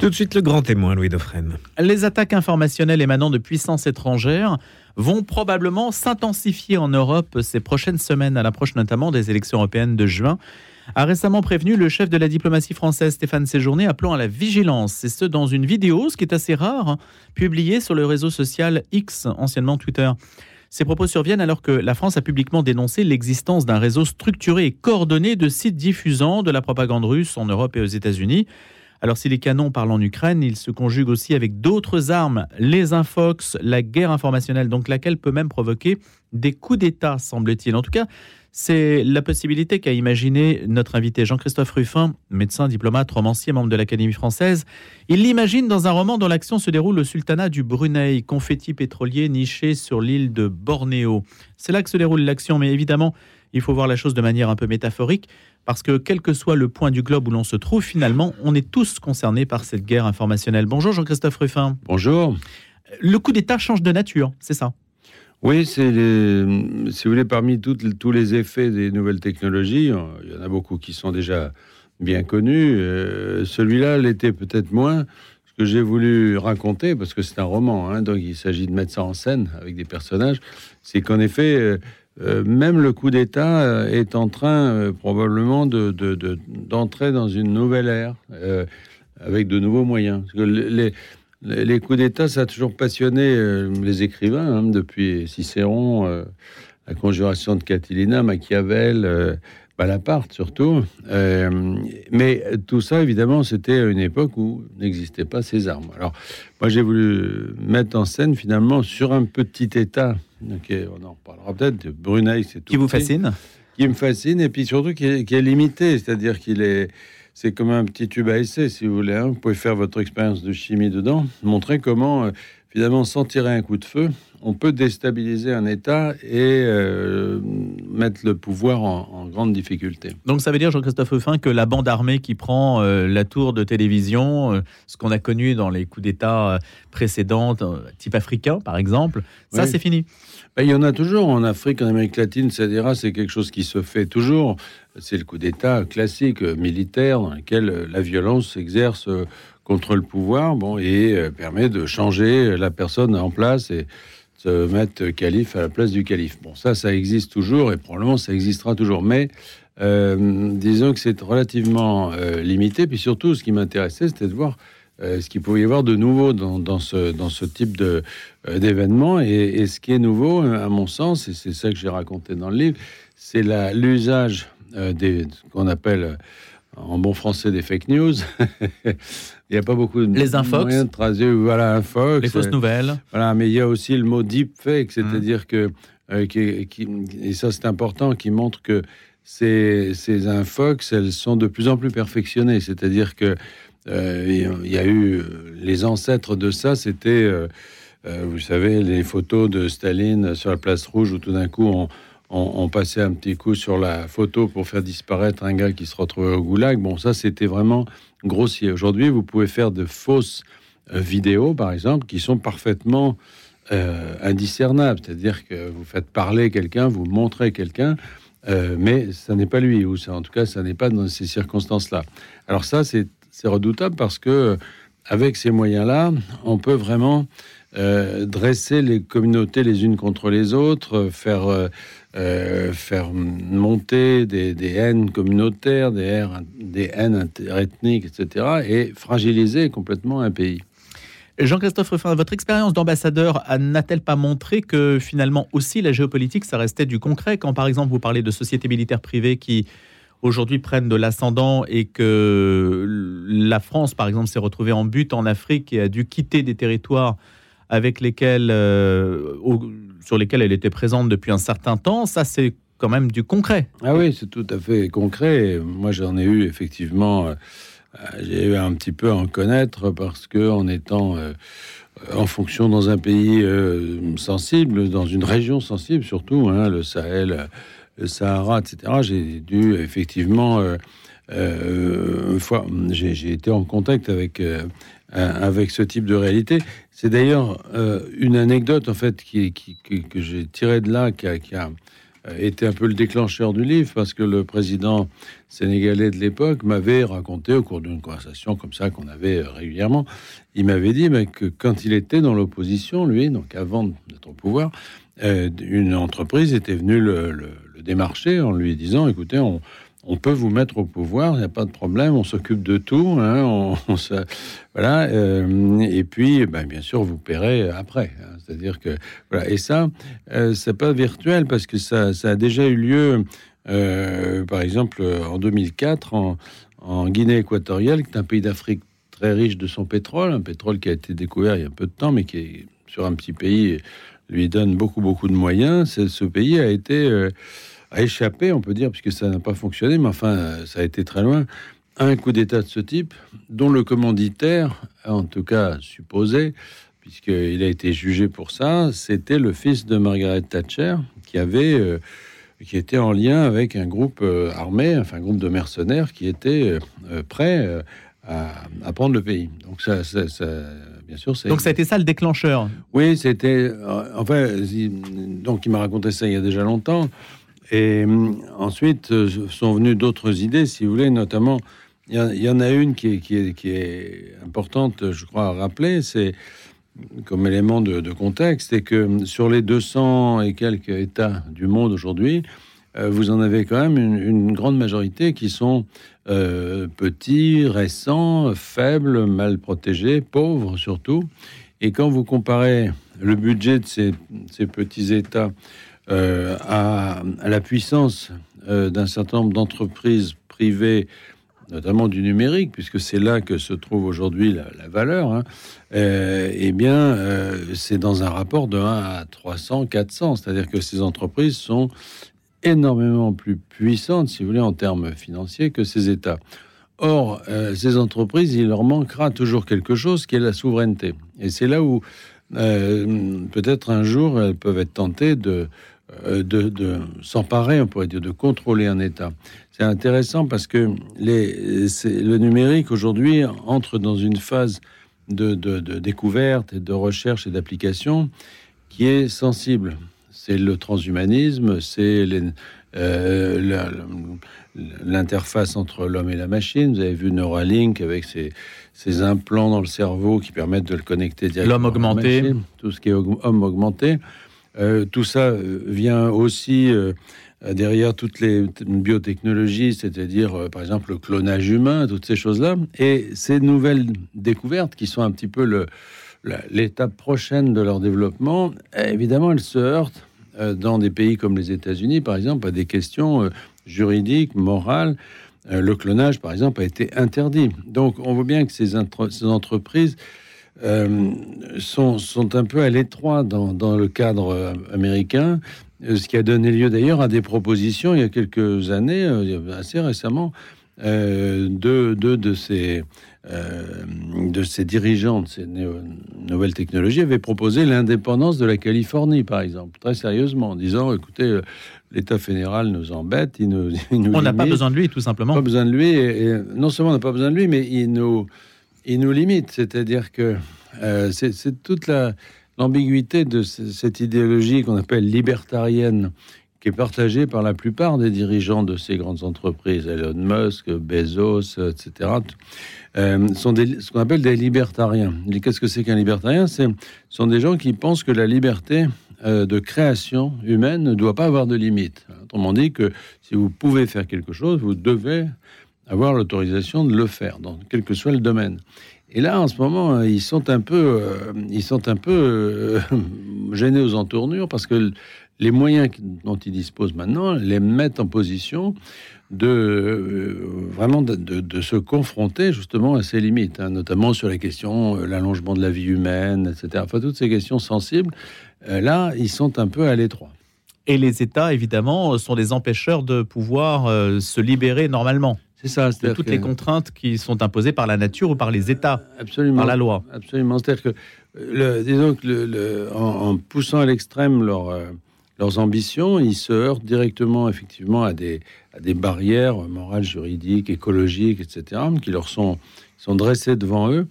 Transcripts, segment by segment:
Tout de suite, le grand témoin, Louis Dauphren. Les attaques informationnelles émanant de puissances étrangères vont probablement s'intensifier en Europe ces prochaines semaines, à l'approche notamment des élections européennes de juin a récemment prévenu le chef de la diplomatie française Stéphane Séjourné appelant à la vigilance, et ce dans une vidéo, ce qui est assez rare, hein, publiée sur le réseau social X, anciennement Twitter. Ces propos surviennent alors que la France a publiquement dénoncé l'existence d'un réseau structuré et coordonné de sites diffusant de la propagande russe en Europe et aux États-Unis. Alors si les canons parlent en Ukraine, ils se conjuguent aussi avec d'autres armes, les infox, la guerre informationnelle, donc laquelle peut même provoquer des coups d'État, semble-t-il. En tout cas, c'est la possibilité qu'a imaginé notre invité Jean-Christophe Ruffin, médecin, diplomate, romancier, membre de l'Académie française. Il l'imagine dans un roman dont l'action se déroule au sultanat du Brunei, confetti pétrolier niché sur l'île de Bornéo. C'est là que se déroule l'action, mais évidemment, il faut voir la chose de manière un peu métaphorique, parce que quel que soit le point du globe où l'on se trouve, finalement, on est tous concernés par cette guerre informationnelle. Bonjour Jean-Christophe Ruffin. Bonjour. Le coup d'État change de nature, c'est ça? Oui, c'est si vous voulez, parmi tous les effets des nouvelles technologies, il y en a beaucoup qui sont déjà bien connus. Euh, celui-là l'était peut-être moins. Ce que j'ai voulu raconter, parce que c'est un roman, hein, donc il s'agit de mettre ça en scène avec des personnages, c'est qu'en effet, euh, euh, même le coup d'État est en train probablement d'entrer de, dans une nouvelle ère avec de nouveaux moyens. Les, coups d'État, ça a toujours passionné euh, les écrivains, hein, depuis Cicéron, euh, la conjuration de Catilina, Machiavel, euh, Bonaparte surtout. mais tout ça, évidemment, c'était à une époque où n'existaient pas ces armes. Alors, moi, j'ai voulu mettre en scène, finalement, sur un petit État, on en parlera peut-être, de Brunei, c'est tout. Qui vous fascine Qui me fascine, et puis surtout qui est limité, c'est-à-dire qu'il est c'est comme un petit tube à essai, si vous voulez. Hein. Vous pouvez faire votre expérience de chimie dedans, montrer comment, euh, finalement, sans tirer un coup de feu, on peut déstabiliser un État et euh, mettre le pouvoir en, grande difficulté. Donc ça veut dire, Jean-Christophe Ruffin, que la bande armée qui prend euh, la tour de télévision, ce qu'on a connu dans les coups d'État précédents, type africain par exemple, ça c'est fini. Ben, il y en a toujours en Afrique, en Amérique latine, etc. C'est quelque chose qui se fait toujours. C'est le coup d'État classique euh, militaire dans lequel euh, la violence s'exerce euh, contre le pouvoir, bon, et permet de changer la personne en place et se mettre calife à la place du calife. Bon, ça, ça existe toujours et probablement ça existera toujours. Mais disons que c'est relativement limité. Puis surtout, ce qui m'intéressait, c'était de voir ce qu'il pouvait y avoir de nouveau dans, ce, dans ce type de, d'événement. Et, et, ce qui est nouveau, à mon sens, et c'est ça que j'ai raconté dans le livre, c'est l'usage euh, des, qu'on appelle euh, en bon français des fake news. il n'y a pas beaucoup de les infox, de traduire, voilà, infox, les fausses euh, nouvelles. Voilà, mais il y a aussi le mot deep fake, c'est-à-dire que qui, et ça c'est important, qui montre que ces, ces infox, elles sont de plus en plus perfectionnées. C'est-à-dire que il y a eu les ancêtres de ça, c'était, vous savez, les photos de Staline sur la place rouge où tout d'un coup on on, passait un petit coup sur la photo pour faire disparaître un gars qui se retrouvait au goulag. Bon, ça, c'était vraiment grossier. Aujourd'hui, vous pouvez faire de fausses euh, vidéos, par exemple, qui sont parfaitement euh, indiscernables. C'est-à-dire que vous faites parler quelqu'un, vous montrez quelqu'un, euh, mais ça n'est pas lui, ou ça, en tout cas, ça n'est pas dans ces circonstances-là. Alors ça, c'est redoutable parce que avec ces moyens-là, on peut vraiment dresser les communautés les unes contre les autres, faire euh, faire monter des, haines communautaires, des, des haines interethniques, etc., et fragiliser complètement un pays. Jean-Christophe Ruffin, votre expérience d'ambassadeur n'a-t-elle pas montré que finalement aussi la géopolitique, ça restait du concret? Quand par exemple vous parlez de sociétés militaires privées qui aujourd'hui prennent de l'ascendant et que la France, par exemple, s'est retrouvée en but en Afrique et a dû quitter des territoires avec lesquels, euh, sur lesquels elle était présente depuis un certain temps. Ça, c'est quand même du concret. Ah oui, c'est tout à fait concret. Moi, j'en ai eu effectivement. Euh, j'ai eu un petit peu à en connaître parce que en étant euh, en fonction dans un pays sensible, dans une région sensible surtout, hein, le Sahel, le Sahara, etc. J'ai dû effectivement une fois, j'ai été en contact avec avec ce type de réalité. C'est d'ailleurs euh, une anecdote en fait qui, que j'ai tirée de là, qui a, était un peu le déclencheur du livre parce que le président sénégalais de l'époque m'avait raconté au cours d'une conversation comme ça qu'on avait régulièrement, il m'avait dit mais que quand il était dans l'opposition, lui, donc avant d'être au pouvoir, une entreprise était venue le, démarcher en lui disant écoutez, on, on peut vous mettre au pouvoir, il n'y a pas de problème, on s'occupe de tout, hein, voilà, euh, et puis, ben, bien sûr, vous paierez après. Hein, C'est-à-dire que, voilà, et ça, euh, c'est pas virtuel parce que ça, a déjà eu lieu, euh, par exemple, en 2004, en, Guinée équatoriale, qui est un pays d'Afrique très riche de son pétrole, un pétrole qui a été découvert il y a un peu de temps, mais qui sur un petit pays lui donne beaucoup, beaucoup de moyens. Ce pays a été a échappé, on peut dire, puisque ça n'a pas fonctionné, mais enfin, ça a été très loin, un coup d'État de ce type, dont le commanditaire, en tout cas supposé, puisqu'il a été jugé pour ça, c'était le fils de Margaret Thatcher, qui avait, euh, qui était en lien avec un groupe euh, armé, enfin un groupe de mercenaires qui était euh, prêt à, à, prendre le pays. Donc ça, ça, ça bien sûr, c'est. Donc ça a été ça le déclencheur? Oui, c'était. Enfin, donc il m'a raconté ça il y a déjà longtemps. Et hum, ensuite euh, sont venues d'autres idées, si vous voulez, notamment, il y, en a une qui est, qui, est, qui est, importante, je crois, à rappeler, c'est comme élément de, contexte, c'est que sur les 200 et quelques États du monde aujourd'hui, euh, vous en avez quand même une, grande majorité qui sont euh, petits, récents, faibles, mal protégés, pauvres surtout. Et quand vous comparez le budget de ces, ces petits États euh, à, la puissance euh, d'un certain nombre d'entreprises privées, notamment du numérique, puisque c'est là que se trouve aujourd'hui la, valeur, hein, euh, eh bien, c'est dans un rapport de 1 à 300, 400. C'est-à-dire que ces entreprises sont énormément plus puissantes, si vous voulez, en termes financiers que ces États. Or, ces entreprises, il leur manquera toujours quelque chose qui est la souveraineté. Et c'est là où peut-être un jour elles peuvent être tentées de, de, de s'emparer, on pourrait dire, de contrôler un État. C'est intéressant parce que les, le numérique aujourd'hui entre dans une phase de, de, de, découverte et de recherche et d'application qui est sensible. C'est le transhumanisme, c'est euh, l'interface entre l'homme et la machine. Vous avez vu Neuralink avec ses, ses, implants dans le cerveau qui permettent de le connecter directement. L'homme augmenté. Tout ce qui est homme augmenté. Euh, tout ça euh, vient aussi euh, derrière toutes les biotechnologies, c'est-à-dire par exemple le clonage humain, toutes ces choses-là. Et ces nouvelles découvertes qui sont un petit peu l'étape prochaine de leur développement, évidemment, elles se heurtent dans des pays comme les États-Unis, par exemple, à des questions juridiques, morales. le clonage, par exemple, a été interdit. Donc on voit bien que ces entreprises euh, sont, sont, un peu à l'étroit dans, dans, le cadre euh, américain, euh, ce qui a donné lieu d'ailleurs à des propositions il y a quelques années, assez récemment, euh, de, de, de, ces, euh, de ces dirigeants de ces nouvelles technologies avaient proposé l'indépendance de la Californie, par exemple, très sérieusement, en disant, écoutez, l'État fédéral nous embête, il nous, il nous on n'a pas besoin de lui, tout simplement. Pas besoin de lui, et, et non seulement on n'a pas besoin de lui, mais il nous il nous limite, c'est-à-dire que euh, c'est toute l'ambiguïté de cette idéologie qu'on appelle libertarienne, qui est partagée par la plupart des dirigeants de ces grandes entreprises, Elon Musk, Bezos, etc., euh, sont ce qu'on appelle des libertariens. Qu'est-ce que c'est qu'un libertarien? Ce sont des gens qui pensent que la liberté euh, de création humaine ne doit pas avoir de limite. Autrement dit, que si vous pouvez faire quelque chose, vous devez avoir l'autorisation de le faire, dans quel que soit le domaine. Et là, en ce moment, euh, ils sont un peu, euh, ils sont un peu euh, gênés aux entournures parce que les moyens dont ils disposent maintenant les mettent en position de vraiment de, se confronter justement à ces limites, hein, notamment sur la question l'allongement de la vie humaine, etc. Enfin, toutes ces questions sensibles. Là, ils sont un peu à l'étroit. Et les États, évidemment, sont des empêcheurs de pouvoir se libérer normalement. C'est ça, c'est toutes que... les contraintes qui sont imposées par la nature ou par les États, absolument, par la loi. Absolument. C'est-à-dire que, le, disons que le, le, en, en, poussant à l'extrême leur, euh, leurs ambitions, ils se heurtent directement, effectivement, à des, à des barrières morales, juridiques, écologiques, etc., qui leur sont, sont dressées devant eux.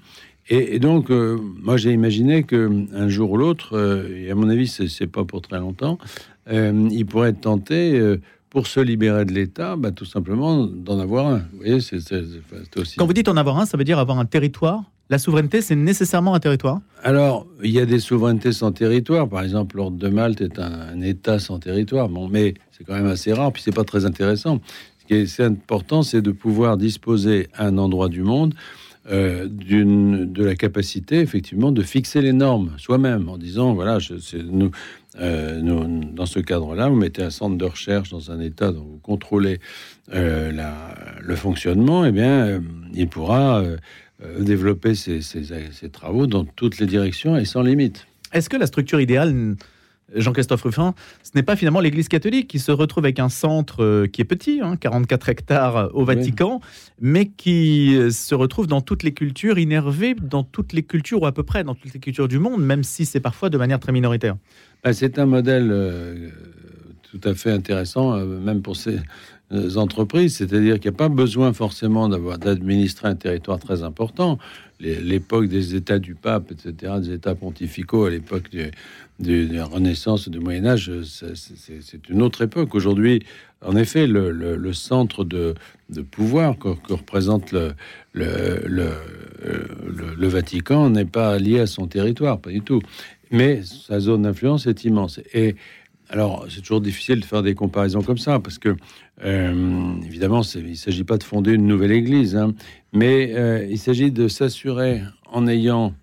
Et, et donc, euh, moi, j'ai imaginé que un jour ou l'autre, euh, et à mon avis, c'est pas pour très longtemps, il pourrait être tenté pour se libérer de l'État, bah, tout simplement d'en avoir un. Vous voyez, c'est aussi... Quand vous dites en avoir un, ça veut dire avoir un territoire la souveraineté, c'est nécessairement un territoire Alors, il y a des souverainetés sans territoire. Par exemple, l'ordre de Malte est un, État sans territoire. Bon, mais c'est quand même assez rare, puis c'est pas très intéressant. Ce qui est important, c'est de pouvoir disposer à un endroit du monde euh, de la capacité, effectivement, de fixer les normes soi-même en disant voilà, je, nous, euh, dans ce cadre-là, vous mettez un centre de recherche dans un État dont vous contrôlez euh, le fonctionnement, eh bien, il pourra euh, développer ses, travaux dans toutes les directions et sans limite. Est-ce que la structure idéale, Jean-Christophe Ruffin, ce n'est pas finalement l'Église catholique qui se retrouve avec un centre euh, qui est petit, 44 hein, hectares au Vatican, mais qui euh, se retrouve dans toutes les cultures, innervé dans toutes les cultures, ou à peu près dans toutes les cultures du monde, même si c'est parfois de manière très minoritaire. Bah, C'est un modèle tout à fait intéressant, même pour ces, euh, entreprises, c'est-à-dire qu'il n'y a pas besoin forcément d'avoir d'administrer un territoire très important. L'époque des États du pape, etc., des États pontificaux, à l'époque de, la Renaissance, du Moyen Âge, c'est une autre époque. Aujourd'hui, en effet, le, centre de, pouvoir que, représente le, le, Vatican n'est pas lié à son territoire, pas du tout. Mais sa zone d'influence est immense. Et alors, c'est toujours difficile de faire des comparaisons comme ça, parce que, euh, évidemment, il ne s'agit pas de fonder une nouvelle église, hein, mais euh, il s'agit de s'assurer en ayant,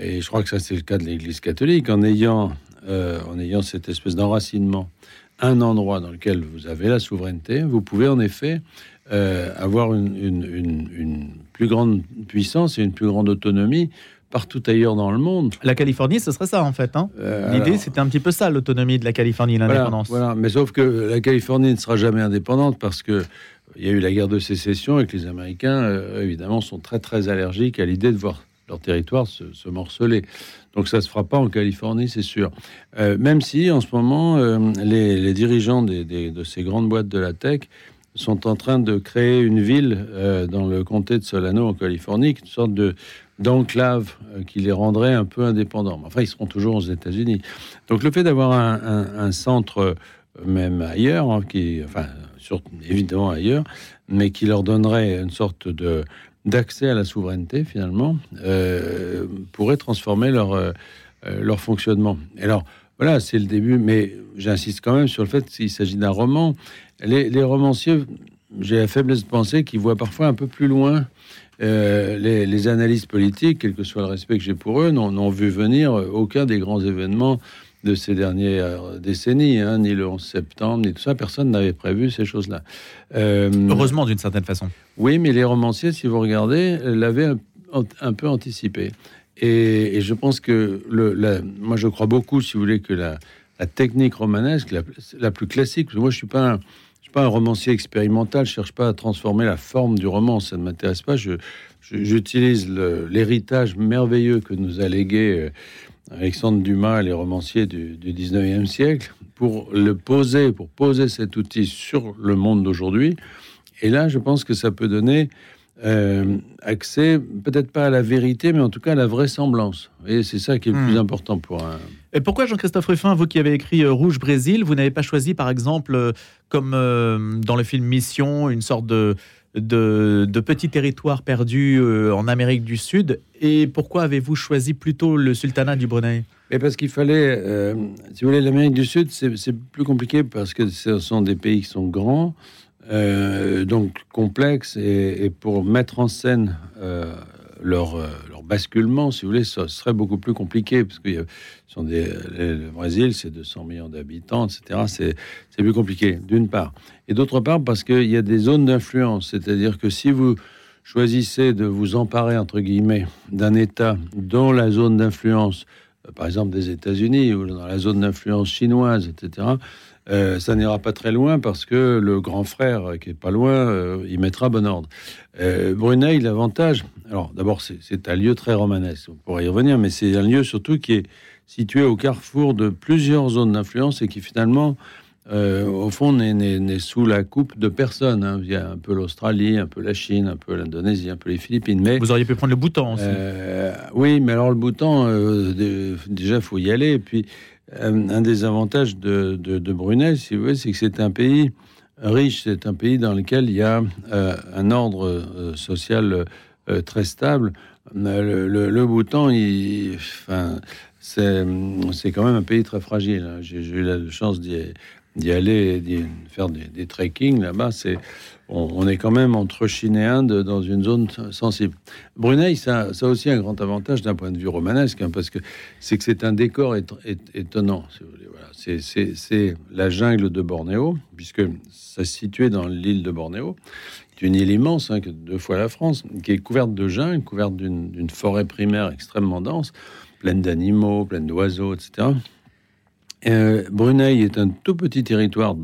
et je crois que ça c'est le cas de l'église catholique, en ayant, euh, en ayant cette espèce d'enracinement, un endroit dans lequel vous avez la souveraineté, vous pouvez en effet avoir une, une, plus grande puissance et une plus grande autonomie partout ailleurs dans le monde. La Californie, ce serait ça en fait. Hein euh, L'idée, c'était un petit peu ça, l'autonomie de la Californie, l'indépendance. Voilà, mais sauf que la Californie ne sera jamais indépendante parce que il y a eu la guerre de sécession et que les Américains, euh, évidemment, sont très très allergiques à l'idée de voir leur territoire se, morceler. Donc ça se fera pas en Californie, c'est sûr. Euh, même si en ce moment, les, dirigeants de ces grandes boîtes de la tech sont en train de créer une ville dans le comté de Solano en Californie, une sorte de d'enclave euh, qui les rendrait un peu indépendants. Enfin, ils seront toujours aux États-Unis. Donc le fait d'avoir un, centre, euh, même ailleurs, hein, qui, enfin, évidemment ailleurs, mais qui leur donnerait une sorte de d'accès à la souveraineté finalement, euh, pourrait transformer leur, leur fonctionnement. alors, voilà, c'est le début, mais j'insiste quand même sur le fait qu'il s'agit d'un roman. Les romanciers, j'ai la faiblesse de penser qu'ils voient parfois un peu plus loin euh, les, analystes politiques, quel que soit le respect que j'ai pour eux, n'ont vu venir aucun des grands événements de ces dernières décennies, hein, ni le 11 septembre, ni tout ça. Personne n'avait prévu ces choses-là. Euh, Heureusement, d'une certaine façon. Oui, mais les romanciers, si vous regardez, l'avaient un, peu anticipé. Et, je pense que, le, moi, je crois beaucoup, si vous voulez, que la, technique romanesque, la, plus classique, moi, je suis pas un, pas un romancier expérimental, je cherche pas à transformer la forme du roman, ça ne m'intéresse pas. Je, j'utilise l'héritage merveilleux que nous a légué euh, Alexandre Dumas, les romanciers du, du 19e siècle, pour le poser, pour poser cet outil sur le monde d'aujourd'hui. Et là, je pense que ça peut donner euh, accès, peut-être pas à la vérité, mais en tout cas à la vraisemblance. Et c'est ça qui est le plus hmm. important pour un. Et pourquoi Jean-Christophe Ruffin, vous qui avez écrit euh, Rouge Brésil, vous n'avez pas choisi, par exemple, euh, comme dans le film Mission, une sorte de, de, petit territoire perdu en Amérique du Sud? Et pourquoi avez-vous choisi plutôt le sultanat du Brunei? Mais parce qu'il fallait, si vous voulez, l'Amérique du Sud, c'est plus compliqué parce que ce sont des pays qui sont grands, euh, donc complexe et, pour mettre en scène euh, leur, euh, leur, basculement, si vous voulez, ce serait beaucoup plus compliqué parce que le Brésil, c'est 200 millions d'habitants, etc. C'est plus compliqué, d'une part. Et d'autre part, parce qu'il y a des zones d'influence, c'est-à-dire que si vous choisissez de vous emparer, entre guillemets, d'un État dont la zone d'influence, par exemple des États-Unis, ou dans la zone d'influence chinoise, etc., euh, ça n'ira pas très loin parce que le grand frère qui est pas loin, euh, il mettra bon ordre. Euh, Brunei, l'avantage, alors d'abord c'est un lieu très romanesque, on pourrait y revenir, mais c'est un lieu surtout qui est situé au carrefour de plusieurs zones d'influence et qui finalement, au fond, n'est sous la coupe de personne. Hein. Il y a un peu l'Australie, un peu la Chine, un peu l'Indonésie, un peu les Philippines. Mais vous auriez pu prendre le Bhoutan aussi. oui, mais alors le Bhoutan, déjà faut y aller. Et puis un des avantages de, de, Brunei, si vous voulez, c'est que c'est un pays riche, c'est un pays dans lequel il y a un ordre social très stable. Le, Bhoutan, c'est quand même un pays très fragile. Hein. J'ai eu la chance d'y aller, d'y faire des, des trekking là-bas. On, est quand même entre Chine et Inde dans une zone sensible. Brunei, ça, a aussi un grand avantage d'un point de vue romanesque, hein, parce que c'est que c'est un décor étonnant. c'est la jungle de Bornéo, puisque ça se situait dans l'île de Bornéo. C'est une île immense, hein, deux fois la France, qui est couverte de jungle, couverte d'une forêt primaire extrêmement dense, pleine d'animaux, pleine d'oiseaux, etc. Euh, Brunei est un tout petit territoire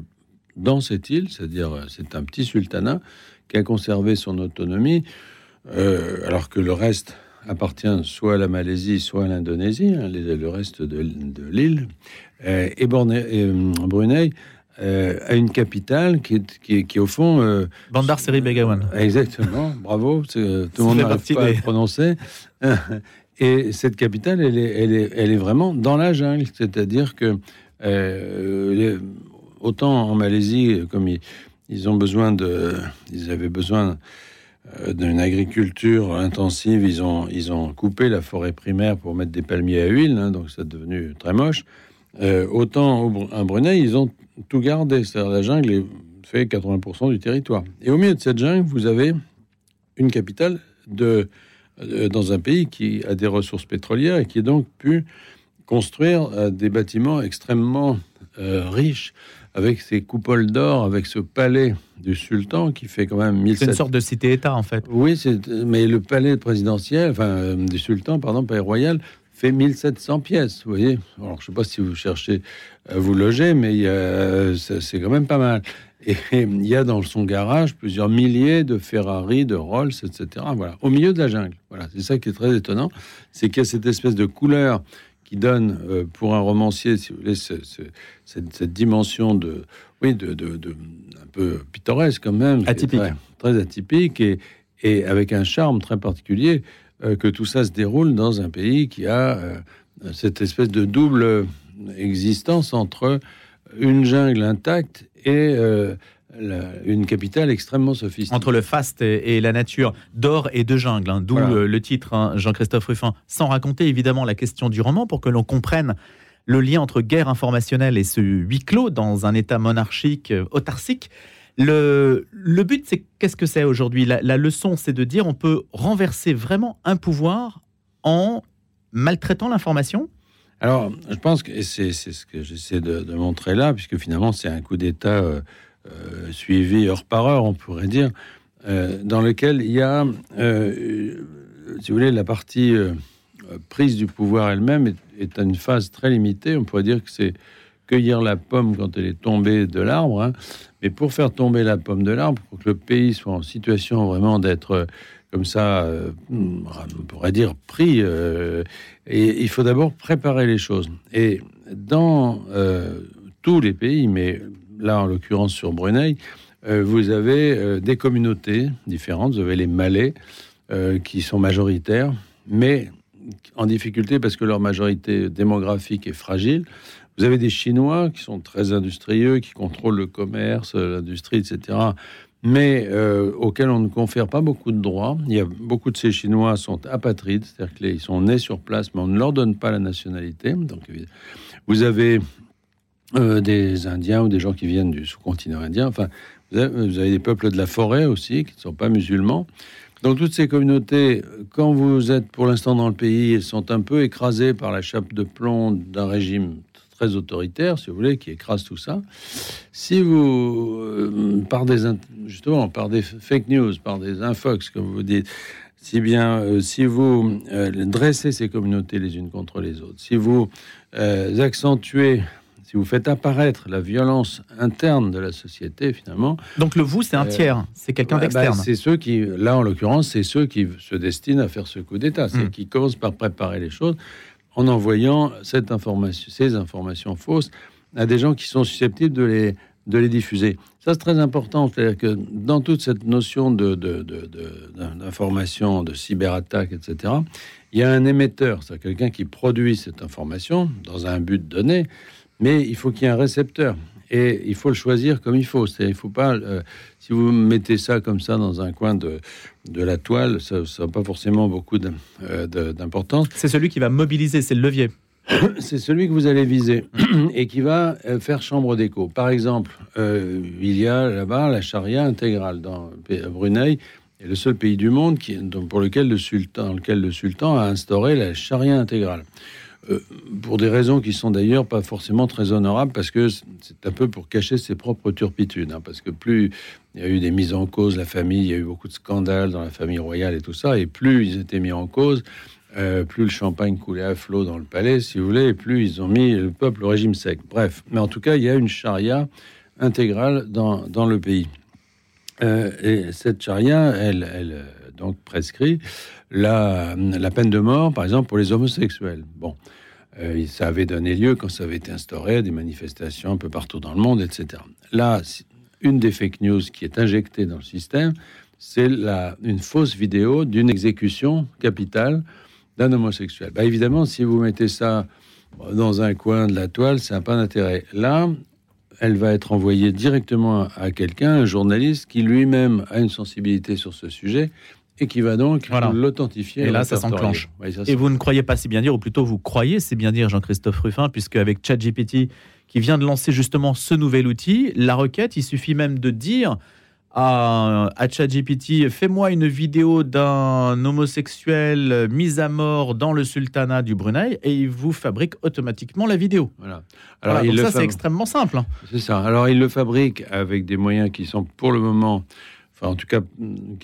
dans cette île, c'est-à-dire euh, c'est un petit sultanat qui a conservé son autonomie, euh, alors que le reste appartient soit à la Malaisie, soit à l'Indonésie, hein, le reste de, l'île. Euh, et, Brunei a une capitale qui est, qui, qui au fond... Bandar Seri Begawan. Exactement, bravo, tout le monde n'arrive pas à le prononcer. Et cette capitale, elle est, elle est, elle est vraiment dans la jungle, c'est-à-dire que autant en Malaisie, comme ils, avaient besoin euh, d'une agriculture intensive, ils ont, coupé la forêt primaire pour mettre des palmiers à huile, hein, donc c'est devenu très moche. Euh, autant au, Brunei, ils ont tout gardé, c'est-à-dire la jungle fait 80% du territoire. Et au milieu de cette jungle, vous avez une capitale euh, dans un pays qui a des ressources pétrolières et qui a donc pu construire des bâtiments extrêmement riches avec ses coupoles d'or, avec ce palais du sultan qui fait quand même 1700... C'est une sorte de cité-État en fait. Oui, mais le palais présidentiel, enfin euh, du sultan, pardon, palais royal, fait 1700 pièces, vous voyez. Alors je ne sais pas si vous cherchez à vous loger, mais c'est quand même pas mal. Et il y a dans son garage plusieurs milliers de Ferrari, de Rolls, etc. Voilà, au milieu de la jungle. Voilà, c'est ça qui est très étonnant, c'est qu'il y a cette espèce de couleur qui donne euh, pour un romancier, si vous voulez, cette, dimension de, oui, de, de, un peu pittoresque quand même, atypique, très, atypique et, et avec un charme très particulier euh, que tout ça se déroule dans un pays qui a euh, cette espèce de double existence entre une jungle intacte et une capitale extrêmement sophistiquée. Entre le faste et, la nature, d'or et de jungle, hein, d'où le, titre, hein, Jean-Christophe Ruffin, sans raconter évidemment la question du roman pour que l'on comprenne le lien entre guerre informationnelle et ce huis clos dans un État monarchique euh, autarcique. Le, le but, c'est qu'est-ce que c'est aujourd'hui? La, leçon, c'est de dire on peut renverser vraiment un pouvoir en maltraitant l'information? Alors, je pense que c'est ce que j'essaie de, montrer là, puisque finalement, c'est un coup d'État euh, suivi heure par heure, on pourrait dire, euh, dans lequel il y a, euh, si vous voulez, la partie prise du pouvoir elle-même est, à une phase très limitée. On pourrait dire que c'est cueillir la pomme quand elle est tombée de l'arbre. Hein. Mais pour faire tomber la pomme de l'arbre, pour que le pays soit en situation vraiment d'être comme ça, on pourrait dire pris, il faut d'abord préparer les choses. Et dans tous les pays, mais là en l'occurrence sur Brunei, euh, vous avez euh, des communautés différentes. Vous avez les Malais euh, qui sont majoritaires, mais en difficulté parce que leur majorité démographique est fragile. Vous avez des Chinois qui sont très industrieux, qui contrôlent le commerce, l'industrie, etc., mais auxquels on ne confère pas beaucoup de droits. Il y a beaucoup de ces Chinois sont apatrides, c'est-à-dire qu'ils sont nés sur place, mais on ne leur donne pas la nationalité. Donc, vous avez euh, des Indiens ou des gens qui viennent du sous-continent indien. Enfin, vous avez, des peuples de la forêt aussi qui ne sont pas musulmans. Donc toutes ces communautés, quand vous êtes pour l'instant dans le pays, elles sont un peu écrasées par la chape de plomb d'un régime très autoritaire, si vous voulez, qui écrase tout ça. Si vous, euh, par des justement, par des fake news, par des infox, comme vous dites, si bien, euh, si vous dressez ces communautés les unes contre les autres, si vous accentuez si vous faites apparaître la violence interne de la société, finalement. Donc le vous, c'est un euh, tiers, c'est quelqu'un bah, d'externe. c'est ceux qui, là en l'occurrence, c'est ceux qui se destinent à faire ce coup d'État, c'est hmm. qui commencent par préparer les choses en envoyant cette information, ces informations fausses à des gens qui sont susceptibles de les de les diffuser. Ça, c'est très important. C'est-à-dire que dans toute cette notion d'information, de, de, de, cyberattaque, etc., il y a un émetteur, c'est quelqu'un qui produit cette information dans un but donné, mais il faut qu'il y ait un récepteur. Et il faut le choisir comme il faut. Il faut pas, euh, si vous mettez ça comme ça dans un coin de, de la toile, ça n'a pas forcément beaucoup euh, d'importance. C'est celui qui va mobiliser, c'est le levier. c'est celui que vous allez viser et qui va euh, faire chambre d'écho. Par exemple, il y a là-bas la charia intégrale dans Brunei est le seul pays du monde qui, pour lequel le sultan, dans lequel le sultan a instauré la charia intégrale. Euh, pour des raisons qui sont d'ailleurs pas forcément très honorables, parce que c'est un peu pour cacher ses propres turpitudes. Hein, parce que plus il y a eu des mises en cause, la famille, il y a eu beaucoup de scandales dans la famille royale et tout ça, et plus ils étaient mis en cause, euh, plus le champagne coulait à flot dans le palais, si vous voulez, et plus ils ont mis le peuple au régime sec. Bref, mais en tout cas, il y a une charia intégrale dans, dans le pays. Euh, et cette charia, elle, elle donc prescrit la, peine de mort, par exemple, pour les homosexuels. Bon, euh, ça avait donné lieu, quand ça avait été instauré, à des manifestations un peu partout dans le monde, etc. Là, une des fake news qui est injectée dans le système, c'est une fausse vidéo d'une exécution capitale d'un homosexuel. Bah, évidemment, si vous mettez ça dans un coin de la toile, ça n'a pas d'intérêt. Là, elle va être envoyée directement à quelqu'un, un journaliste qui lui-même a une sensibilité sur ce sujet et qui va donc l'authentifier. Et là, ça s'enclenche. et vous ne croyez pas si bien dire, ou plutôt vous croyez c'est bien dire, Jean-Christophe Ruffin, puisque avec ChatGPT, qui vient de lancer justement ce nouvel outil, la requête, il suffit même de dire à, à ChatGPT fais-moi une vidéo d'un homosexuel mis à mort dans le sultanat du Brunei et il vous fabrique automatiquement la vidéo. Voilà. Alors donc ça c'est extrêmement simple. Hein. C'est ça. Alors il le fabrique avec des moyens qui sont pour le moment, en tout cas,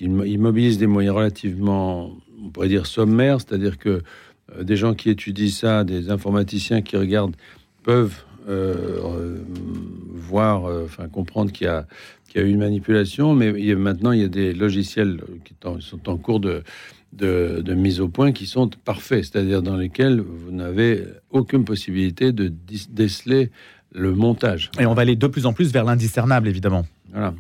il mobilise des moyens relativement, on pourrait dire sommaires, c'est-à-dire que euh, des gens qui étudient ça, des informaticiens qui regardent peuvent euh, voir, euh, enfin comprendre qu'il y a qu'il y a eu une manipulation, mais maintenant il y a des logiciels qui sont en cours de, de, mise au point qui sont parfaits, c'est-à-dire dans lesquels vous n'avez aucune possibilité de déceler le montage. Et on va aller de plus en plus vers l'indiscernable, évidemment. Voilà.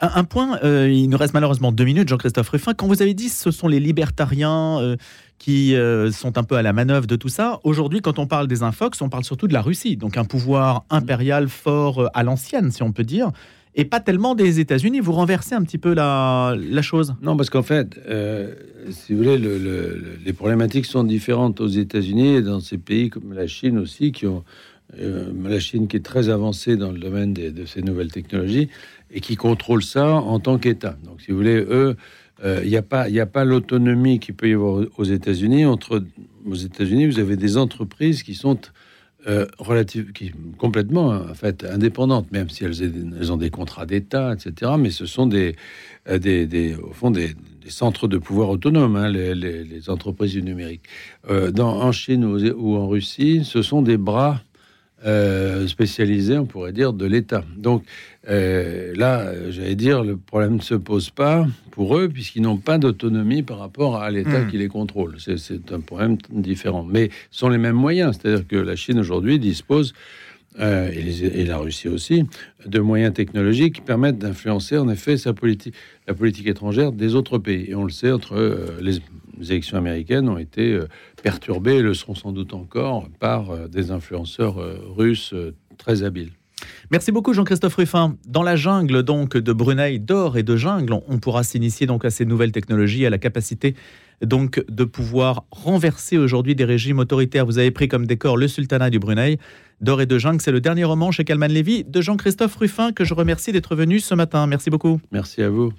Un, point, euh, il nous reste malheureusement deux minutes, Jean-Christophe Ruffin. Quand vous avez dit ce sont les libertariens euh, qui euh, sont un peu à la manœuvre de tout ça, aujourd'hui, quand on parle des infox, on parle surtout de la Russie, donc un pouvoir impérial fort à l'ancienne, si on peut dire et pas tellement des États-Unis. Vous renversez un petit peu la, la chose? Non, parce qu'en fait, si vous voulez, le, les problématiques sont différentes aux États-Unis et dans ces pays comme la Chine aussi, qui ont euh, la Chine qui est très avancée dans le domaine de ces nouvelles technologies et qui contrôle ça en tant qu'État. Donc, si vous voulez, eux, euh, il n'y a pas, l'autonomie qu'il peut y avoir aux États-Unis. Entre aux États-Unis, vous avez des entreprises qui sont euh, qui complètement en fait indépendantes, même si elles, ont des contrats d'État, etc. Mais ce sont des, euh, au fond des, centres de pouvoir autonomes, hein, les, entreprises du numérique. Euh, en Chine ou, en Russie, ce sont des bras euh, spécialisés, on pourrait dire, de l'État. Donc euh, là, j'allais dire, le problème ne se pose pas pour eux, puisqu'ils n'ont pas d'autonomie par rapport à l'État hmm. qui les contrôle. C'est un problème différent. Mais ce sont les mêmes moyens. C'est-à-dire que la Chine aujourd'hui dispose, euh, et, la Russie aussi, de moyens technologiques qui permettent d'influencer en effet sa politique, la politique étrangère des autres pays. Et on le sait, entre les, élections américaines ont été perturbées, et le seront sans doute encore, par des influenceurs russes très habiles. Merci beaucoup Jean-Christophe Ruffin. Dans la jungle donc de Brunei, d'or et de jungle, on pourra s'initier donc à ces nouvelles technologies, à la capacité donc de pouvoir renverser aujourd'hui des régimes autoritaires. Vous avez pris comme décor le sultanat du Brunei. D'or et de jungle, c'est le dernier roman chez Calman Lévy de Jean-Christophe Ruffin que je remercie d'être venu ce matin. Merci beaucoup. Merci à vous.